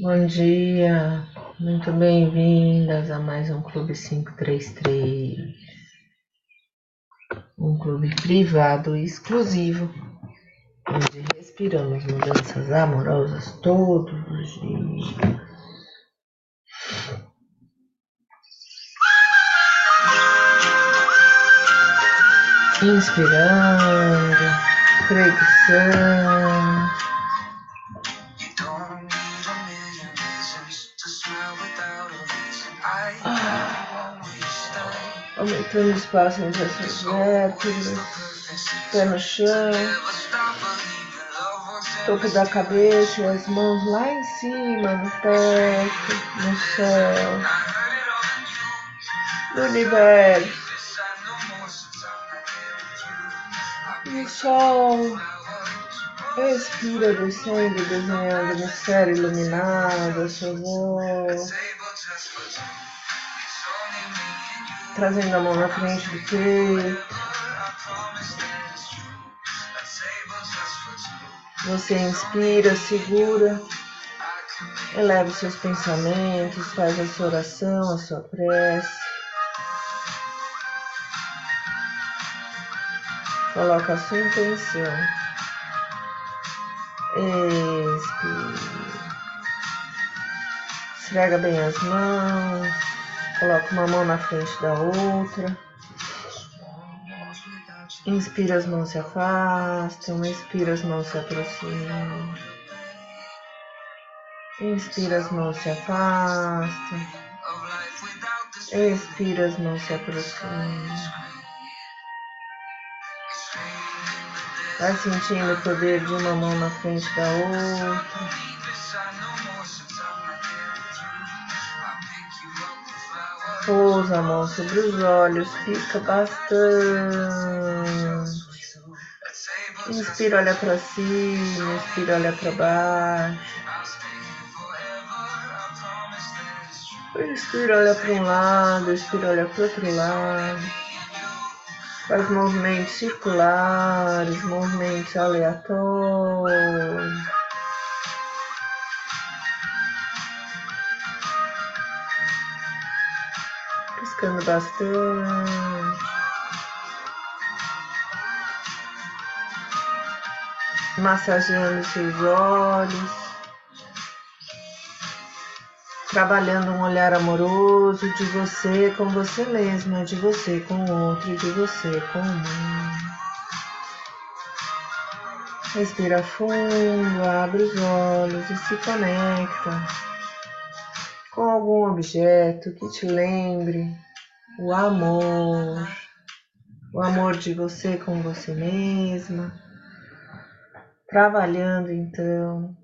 Bom dia, muito bem-vindas a mais um Clube 533, um clube privado e exclusivo, onde respiramos mudanças amorosas todos os dias. Inspirando, preguiçando. Aumentando o espaço entre as suas vértebras, pé no chão, topo da cabeça as mãos lá em cima, no teto, no céu, no universo. No sol, respira descendo, desenhando no céu iluminado, a sua voz. Trazendo a mão na frente do peito. Você inspira, segura, eleva os seus pensamentos, faz a sua oração, a sua prece. Coloca a sua intenção. Expira. Esfrega bem as mãos. Coloca uma mão na frente da outra. Inspira, as mãos se afastam. Expira, as mãos se aproximam. Inspira, as mãos se afastam. Expira, as mãos se aproximam. Vai sentindo o poder de uma mão na frente da outra. Pousa a mão sobre os olhos, pisca bastante. Inspira, olha para cima, inspira, olha para baixo. Inspira, olha para um lado, inspira, olha para outro lado. Faz movimentos circulares, movimentos aleatórios. Piscando bastante. Massageando seus olhos. Trabalhando um olhar amoroso de você com você mesma, de você com o outro, de você com o mundo. Respira fundo, abre os olhos e se conecta com algum objeto que te lembre o amor, o amor de você com você mesma, trabalhando então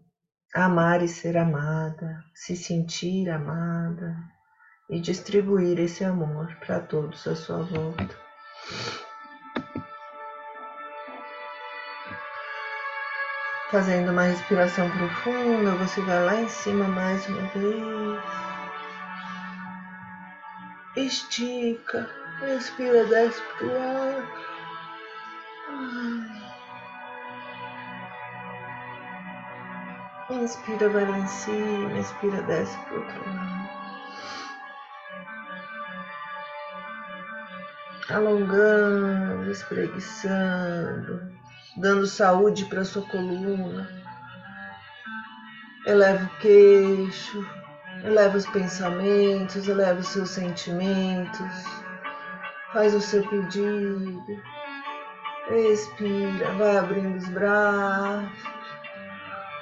amar e ser amada, se sentir amada e distribuir esse amor para todos à sua volta. Fazendo uma respiração profunda, você vai lá em cima mais uma vez. Estica, respira, desce pro ar. Inspira, vai lá em cima, expira, desce pro outro lado. Alongando, espreguiçando, dando saúde para sua coluna. Eleva o queixo, Eleva os pensamentos, eleva os seus sentimentos. Faz o seu pedido. Expira, vai abrindo os braços.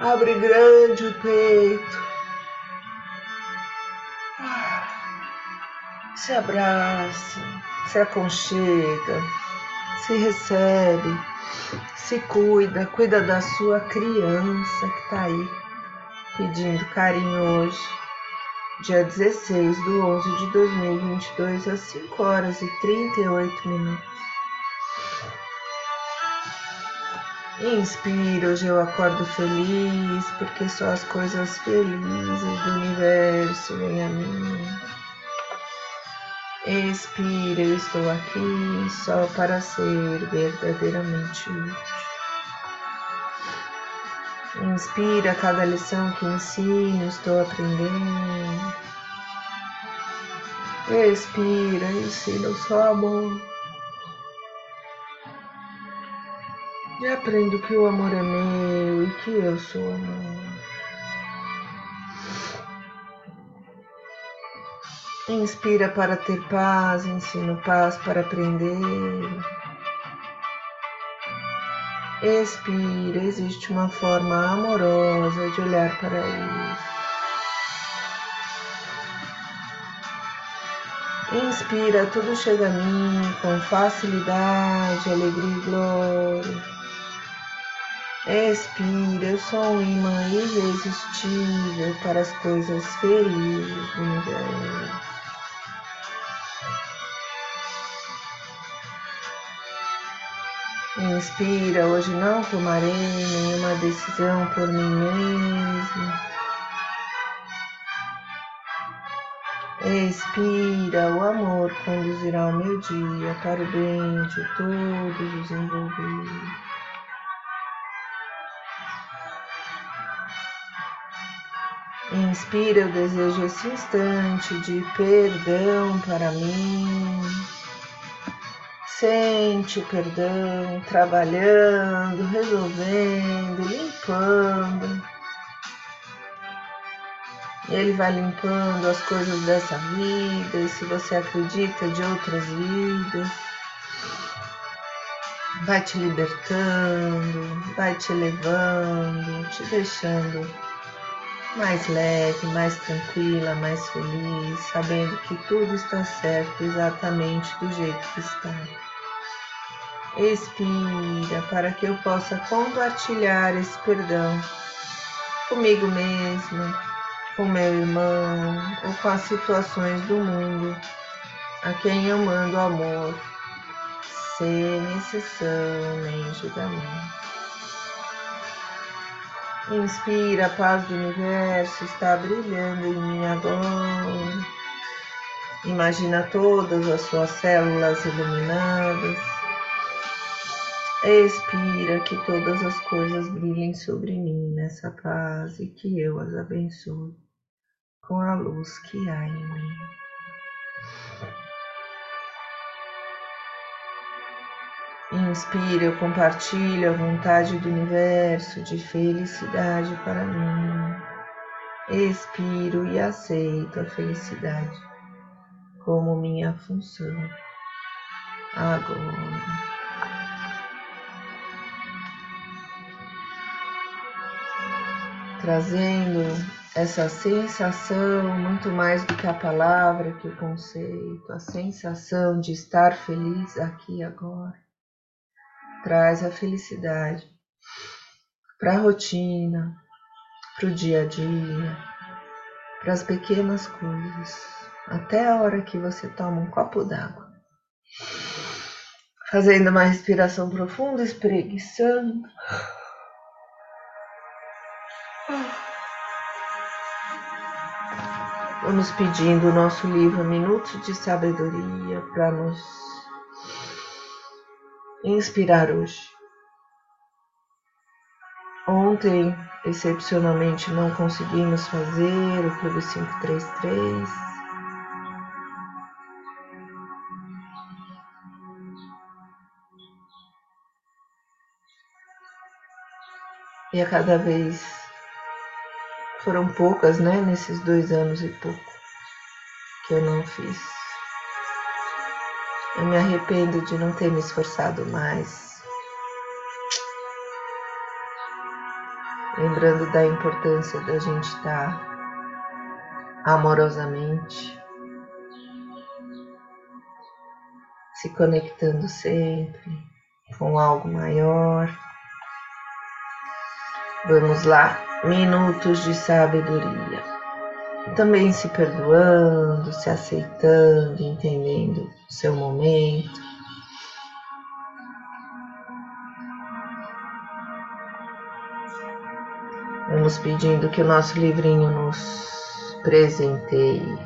Abre grande o peito. Se abraça, se aconchega, se recebe, se cuida, cuida da sua criança que está aí pedindo carinho hoje dia 16 de 11 de 2022, às 5 horas e 38 minutos. Inspira, hoje eu acordo feliz, porque só as coisas felizes do universo vêm a mim. Expira, eu estou aqui só para ser verdadeiramente útil. Inspira cada lição que ensino, estou aprendendo. Expira, ensina o amor. E aprendo que o amor é meu e que eu sou amor. Inspira para ter paz, ensino paz para aprender. Expira, existe uma forma amorosa de olhar para isso. Inspira, tudo chega a mim com facilidade, alegria e glória. Expira, eu sou um imã irresistível para as coisas felizes do universo. Inspira, hoje não tomarei nenhuma decisão por mim mesmo. Expira, o amor conduzirá o meu dia para o bem de todos os envolvidos. Inspira, eu desejo esse instante de perdão para mim. Sente o perdão trabalhando, resolvendo, limpando. Ele vai limpando as coisas dessa vida, e se você acredita de outras vidas, vai te libertando, vai te elevando, te deixando mais leve, mais tranquila, mais feliz, sabendo que tudo está certo exatamente do jeito que está. Expira para que eu possa compartilhar esse perdão comigo mesma, com meu irmão ou com as situações do mundo a quem eu mando amor, sem exceção nem julgamento. Inspira, a paz do universo está brilhando em mim agora. Imagina todas as suas células iluminadas Expira que todas as coisas brilhem sobre mim nessa paz e que eu as abençoe com a luz que há em mim. Inspira, eu compartilho a vontade do universo de felicidade para mim. Expiro e aceito a felicidade como minha função. Agora. Trazendo essa sensação muito mais do que a palavra, que o conceito, a sensação de estar feliz aqui agora. Traz a felicidade para a rotina, para o dia a dia, para as pequenas coisas, até a hora que você toma um copo d'água. Fazendo uma respiração profunda, espreguiçando. Vamos pedindo o nosso livro Minutos de Sabedoria para nos inspirar hoje. Ontem, excepcionalmente, não conseguimos fazer o Clube 533. E a cada vez foram poucas, né, nesses dois anos e pouco que eu não fiz. Eu me arrependo de não ter me esforçado mais. Lembrando da importância da gente estar amorosamente se conectando sempre com algo maior. Vamos lá minutos de sabedoria. Também se perdoando, se aceitando, entendendo o seu momento. Vamos pedindo que o nosso livrinho nos presenteie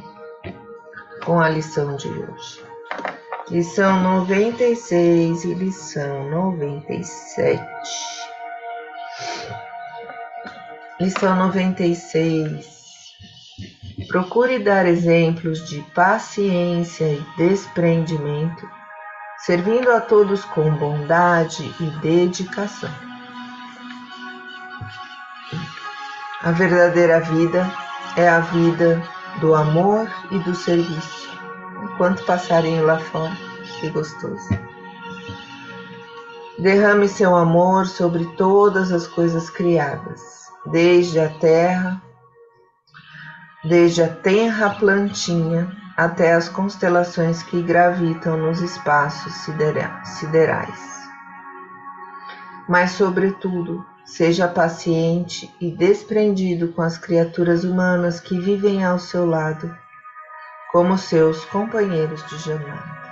com a lição de hoje. Lição 96 e lição 97. Lição 96. Procure dar exemplos de paciência e desprendimento, servindo a todos com bondade e dedicação. A verdadeira vida é a vida do amor e do serviço. Enquanto passarinho lá fora, que gostoso. Derrame seu amor sobre todas as coisas criadas, desde a terra, desde a tenra plantinha até as constelações que gravitam nos espaços siderais. Mas, sobretudo, seja paciente e desprendido com as criaturas humanas que vivem ao seu lado, como seus companheiros de jornada.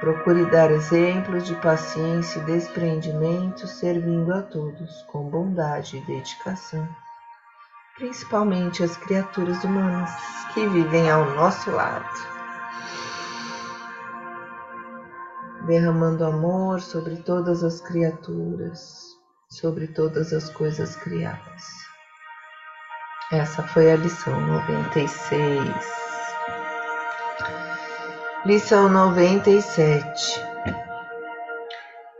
Procure dar exemplos de paciência e desprendimento, servindo a todos com bondade e dedicação, principalmente as criaturas humanas que vivem ao nosso lado. Derramando amor sobre todas as criaturas, sobre todas as coisas criadas. Essa foi a lição 96. Lição 97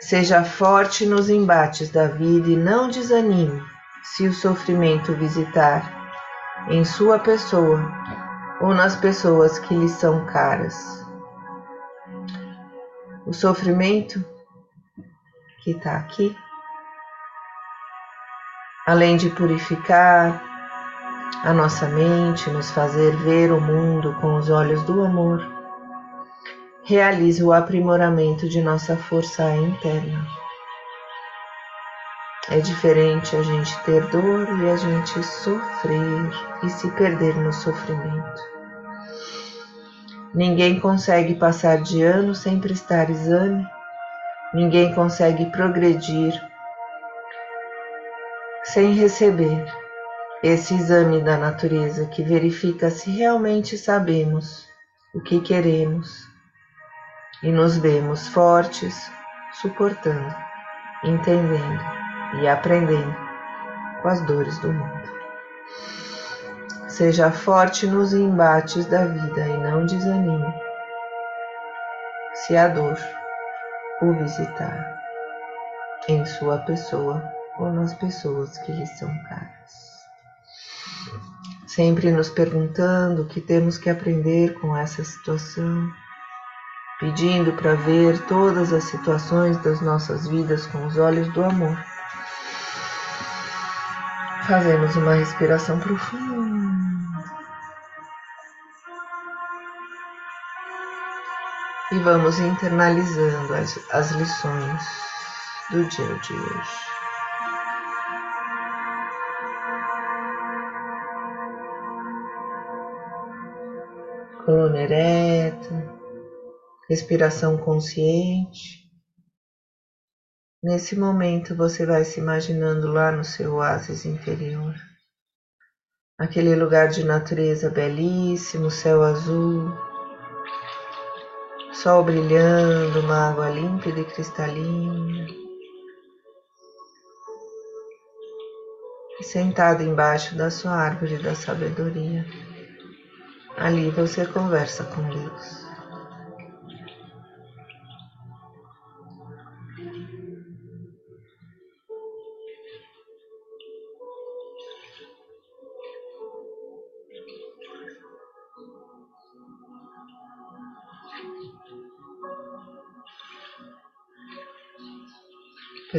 Seja forte nos embates da vida e não desanime se o sofrimento visitar em sua pessoa ou nas pessoas que lhe são caras. O sofrimento que está aqui, além de purificar a nossa mente, nos fazer ver o mundo com os olhos do amor, realiza o aprimoramento de nossa força interna. É diferente a gente ter dor e a gente sofrer e se perder no sofrimento. Ninguém consegue passar de ano sem prestar exame, ninguém consegue progredir sem receber esse exame da natureza que verifica se realmente sabemos o que queremos e nos vemos fortes, suportando, entendendo e aprendendo com as dores do mundo. Seja forte nos embates da vida e não desanime se a dor o visitar em sua pessoa ou nas pessoas que lhe são caras. Sempre nos perguntando o que temos que aprender com essa situação pedindo para ver todas as situações das nossas vidas com os olhos do amor. Fazemos uma respiração profunda. E vamos internalizando as, as lições do dia de hoje. Coluna ereta respiração consciente. Nesse momento você vai se imaginando lá no seu oásis interior. Aquele lugar de natureza belíssimo, céu azul, sol brilhando, uma água límpida e cristalina. Sentado embaixo da sua árvore da sabedoria. Ali você conversa com Deus.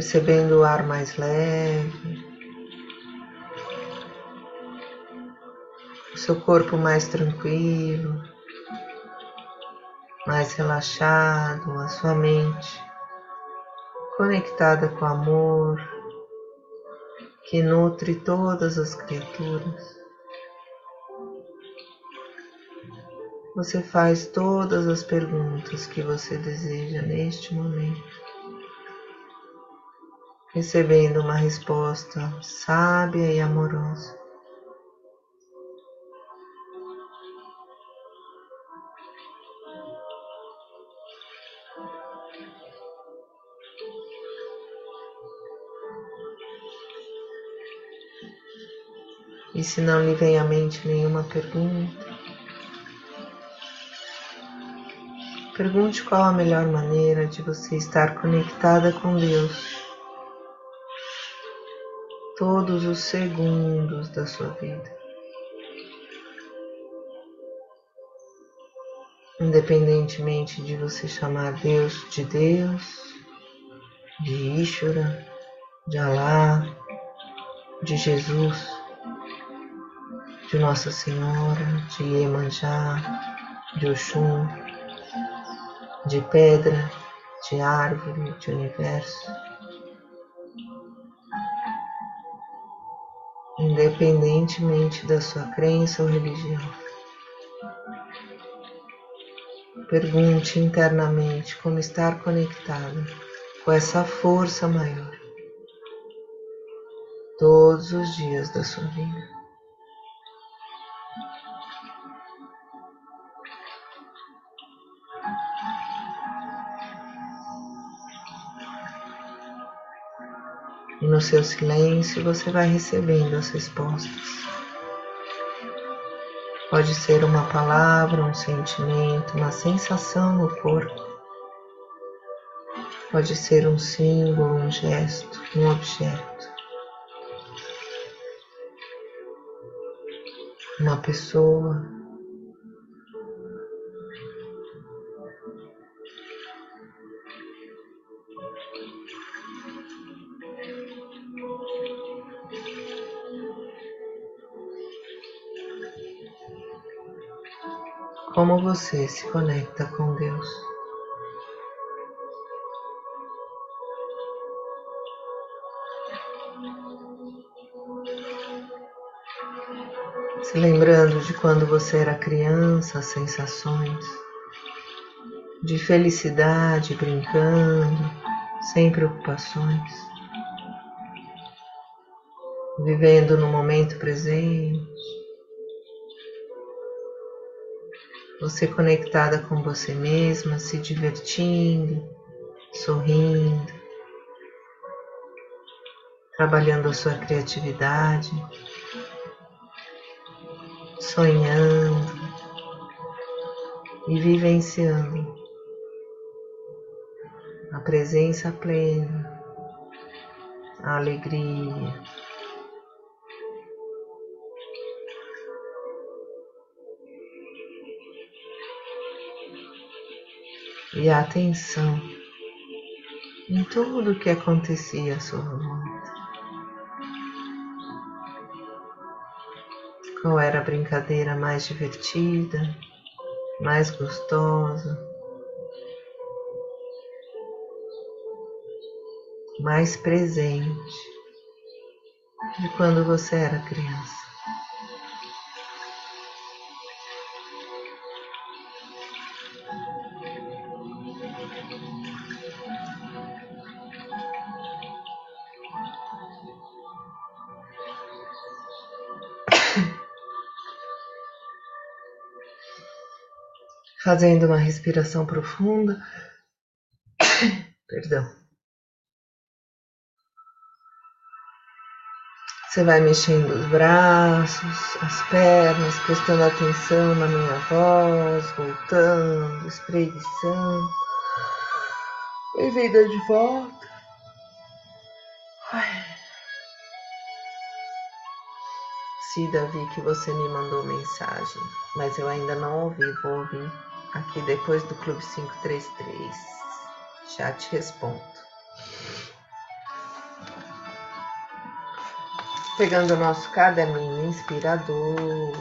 Percebendo o ar mais leve, o seu corpo mais tranquilo, mais relaxado, a sua mente conectada com o amor que nutre todas as criaturas. Você faz todas as perguntas que você deseja neste momento recebendo uma resposta sábia e amorosa. E se não lhe vem à mente nenhuma pergunta, pergunte qual a melhor maneira de você estar conectada com Deus todos os segundos da sua vida. Independentemente de você chamar Deus de Deus, de Ishvara, de Alá, de Jesus, de Nossa Senhora, de Iemanjá, de Oxum, de pedra, de árvore, de universo. Independentemente da sua crença ou religião. Pergunte internamente como estar conectada com essa força maior todos os dias da sua vida. Seu silêncio você vai recebendo as respostas. Pode ser uma palavra, um sentimento, uma sensação no corpo. Pode ser um símbolo, um gesto, um objeto. Uma pessoa, Como você se conecta com Deus? Se lembrando de quando você era criança, sensações de felicidade, brincando, sem preocupações, vivendo no momento presente. Você conectada com você mesma, se divertindo, sorrindo, trabalhando a sua criatividade, sonhando e vivenciando a presença plena, a alegria, e a atenção em tudo o que acontecia à sua volta. Qual era a brincadeira mais divertida, mais gostosa, mais presente de quando você era criança? Fazendo uma respiração profunda. Perdão. Você vai mexendo os braços, as pernas, prestando atenção na minha voz, voltando, espreguiçando. Bem-vinda de volta. Ai. Vi que você me mandou mensagem, mas eu ainda não ouvi, vou ouvir aqui depois do Clube 533. Já te respondo. Pegando o nosso caderninho inspirador.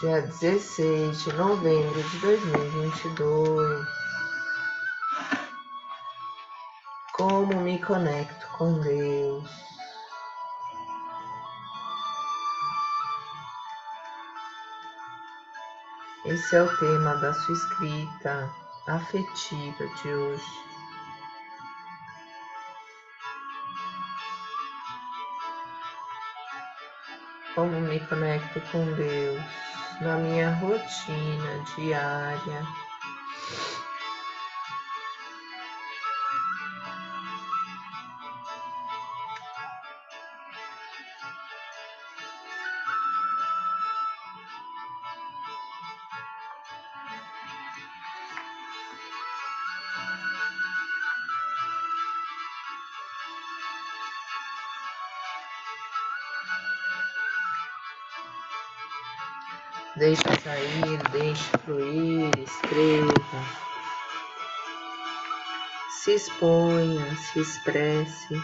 Dia 16 de novembro de 2022. Como me conecto com Deus? Esse é o tema da sua escrita afetiva de hoje. Como me conecto com Deus na minha rotina diária. Deixe sair, deixe fluir, escreva. Se exponha, se expresse.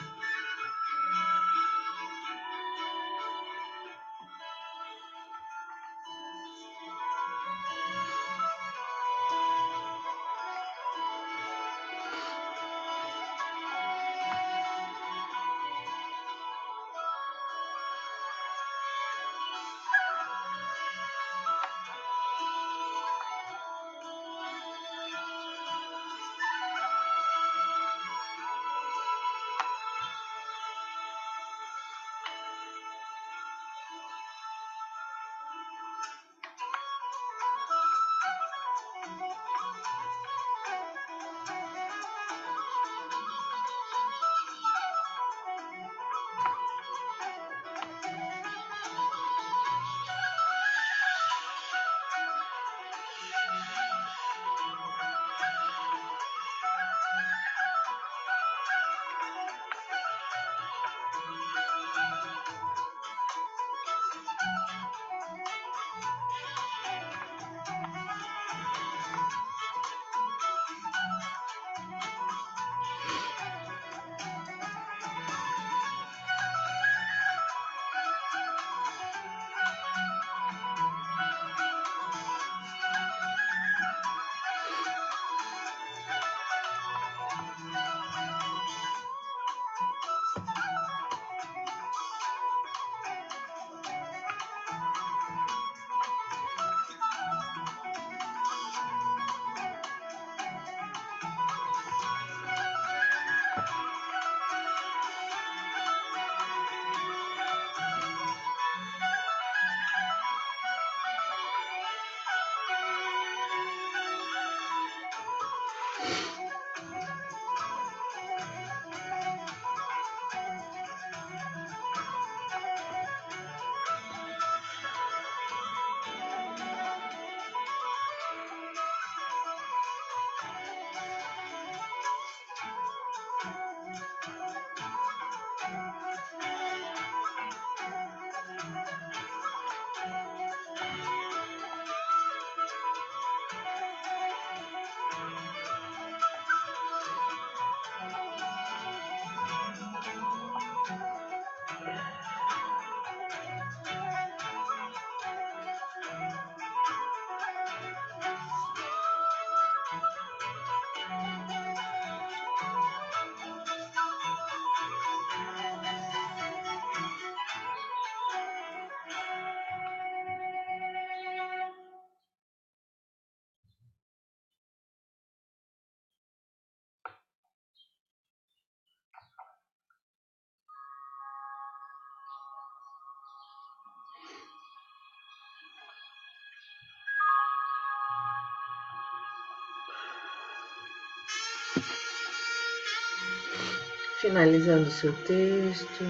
Finalizando seu texto.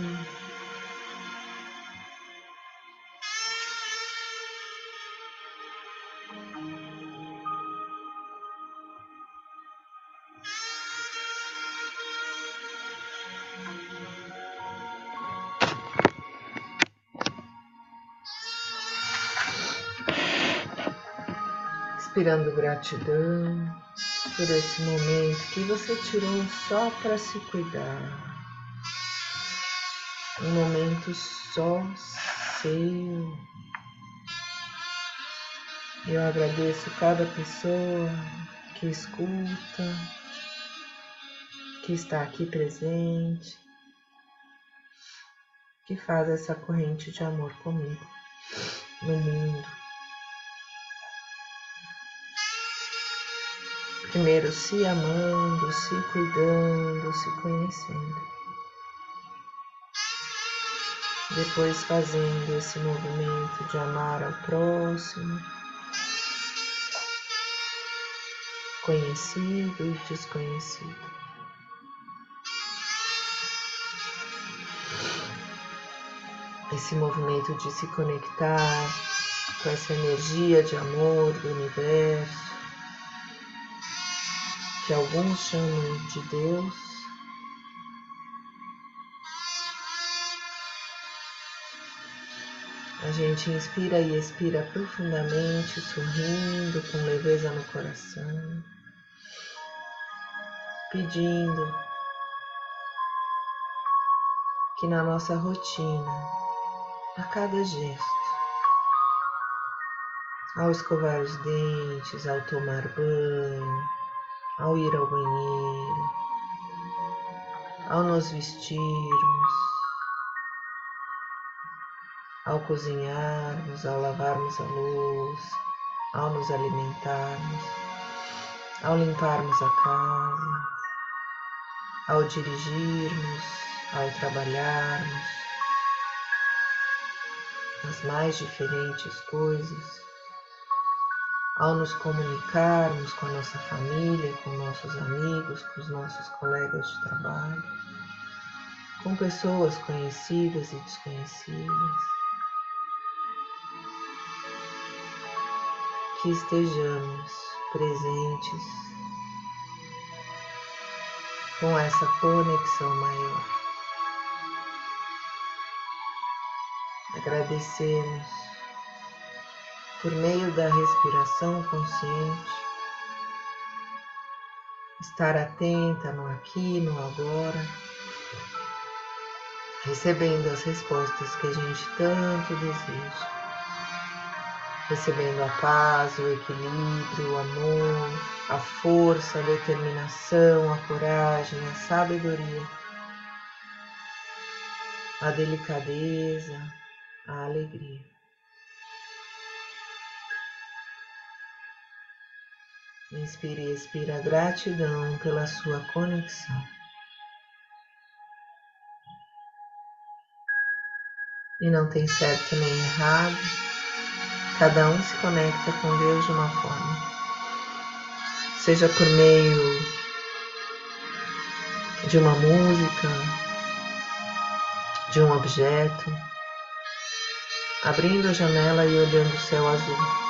Inspirando gratidão por esse momento que você tirou só para se cuidar. Um momento só seu. Eu agradeço cada pessoa que escuta, que está aqui presente, que faz essa corrente de amor comigo no mundo. Primeiro se amando, se cuidando, se conhecendo. Depois fazendo esse movimento de amar ao próximo, conhecido e desconhecido. Esse movimento de se conectar com essa energia de amor do universo que alguns chamam de Deus, A gente inspira e expira profundamente, sorrindo, com leveza no coração, pedindo que na nossa rotina, a cada gesto, ao escovar os dentes, ao tomar banho, ao ir ao banheiro, ao nos vestirmos, ao cozinharmos, ao lavarmos a louça, ao nos alimentarmos, ao limparmos a casa, ao dirigirmos, ao trabalharmos, as mais diferentes coisas ao nos comunicarmos com a nossa família, com nossos amigos, com os nossos colegas de trabalho, com pessoas conhecidas e desconhecidas. Que estejamos presentes com essa conexão maior. Agradecemos por meio da respiração consciente, estar atenta no aqui, no agora, recebendo as respostas que a gente tanto deseja, recebendo a paz, o equilíbrio, o amor, a força, a determinação, a coragem, a sabedoria, a delicadeza, a alegria. Inspire e expira gratidão pela sua conexão. E não tem certo nem errado, cada um se conecta com Deus de uma forma, seja por meio de uma música, de um objeto, abrindo a janela e olhando o céu azul.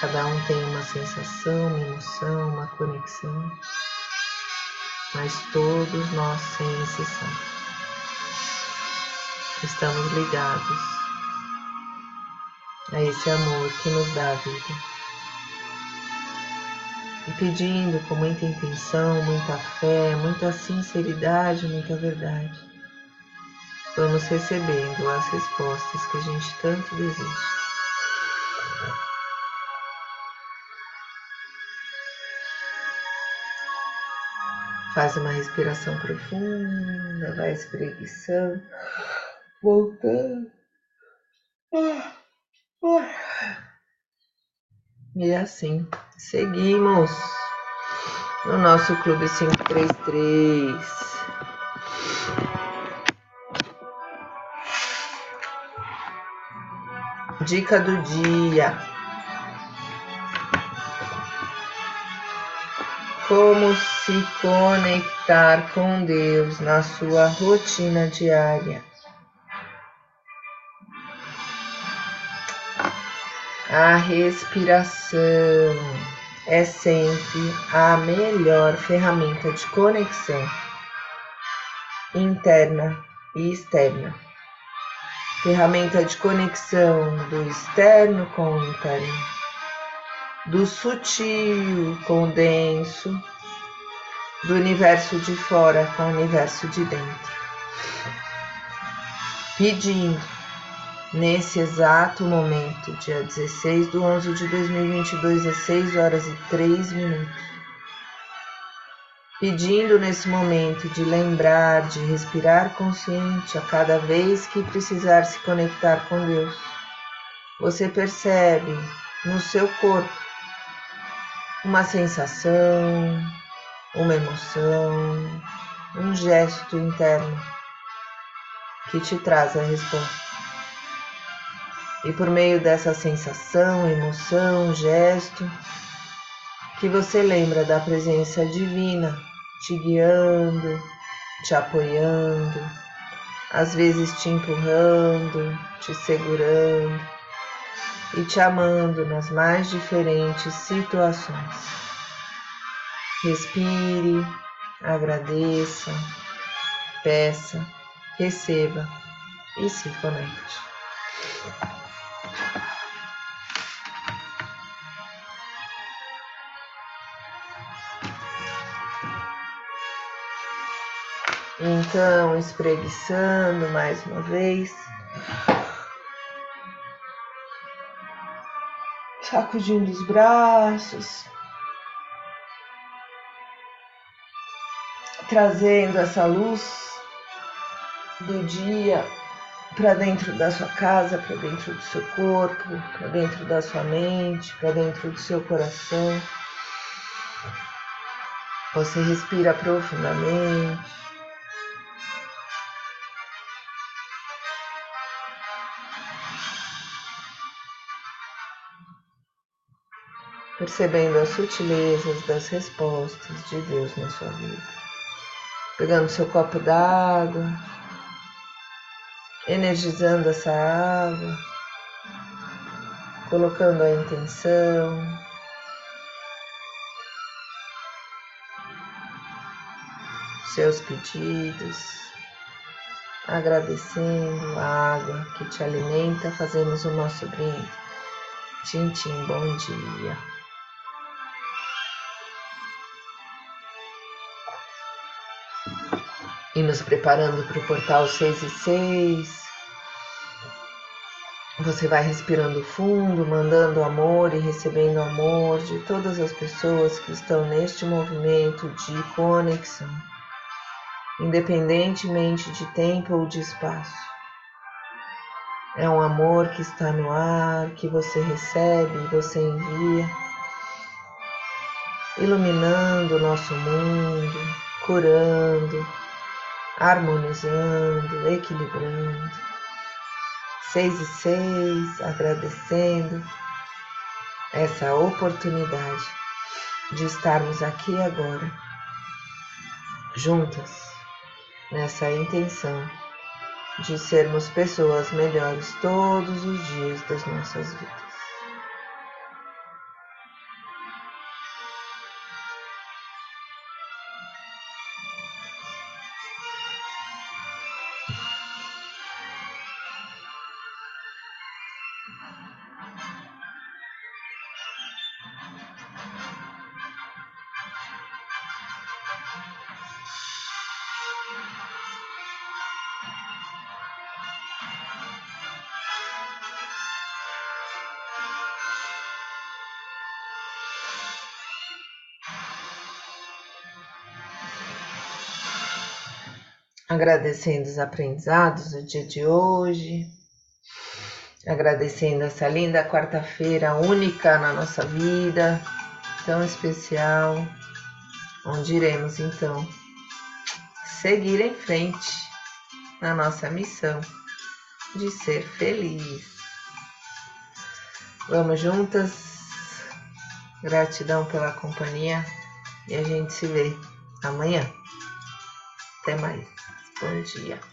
Cada um tem uma sensação, uma emoção, uma conexão, mas todos nós, sem exceção, estamos ligados a esse amor que nos dá a vida. E pedindo com muita intenção, muita fé, muita sinceridade, muita verdade, vamos recebendo as respostas que a gente tanto deseja. Faz uma respiração profunda, vai espreguiçando, voltando. E assim, seguimos no nosso Clube 533. Dica do dia. Como se conectar com Deus na sua rotina diária. A respiração é sempre a melhor ferramenta de conexão interna e externa. Ferramenta de conexão do externo com o interno, do sutil com o denso do universo de fora com o universo de dentro. Pedindo, nesse exato momento, dia 16 de 11 de 2022, às 6 horas e 3 minutos, pedindo nesse momento de lembrar, de respirar consciente a cada vez que precisar se conectar com Deus. Você percebe no seu corpo uma sensação, uma emoção, um gesto interno que te traz a resposta. E por meio dessa sensação, emoção, gesto, que você lembra da presença divina te guiando, te apoiando, às vezes te empurrando, te segurando e te amando nas mais diferentes situações. Respire, agradeça, peça receba e se conecte. Então, espreguiçando mais uma vez. Sacudindo os braços. Trazendo essa luz do dia para dentro da sua casa, para dentro do seu corpo, para dentro da sua mente, para dentro do seu coração. Você respira profundamente. Percebendo as sutilezas das respostas de Deus na sua vida. Pegando seu copo d'água, energizando essa água, colocando a intenção. Seus pedidos, agradecendo a água que te alimenta, fazemos o nosso brinde. Tintim, bom dia. E nos preparando para o portal 6 e 6. Você vai respirando fundo, mandando amor e recebendo amor de todas as pessoas que estão neste movimento de conexão, independentemente de tempo ou de espaço. É um amor que está no ar, que você recebe, você envia, iluminando o nosso mundo, curando, harmonizando, equilibrando. Seis e seis, agradecendo essa oportunidade de estarmos aqui agora, juntas, nessa intenção de sermos pessoas melhores todos os dias das nossas vidas. Agradecendo os aprendizados do dia de hoje, agradecendo essa linda quarta-feira única na nossa vida, tão especial, onde iremos então seguir em frente na nossa missão de ser feliz. Vamos juntas, gratidão pela companhia e a gente se vê amanhã. Até mais. Bom dia.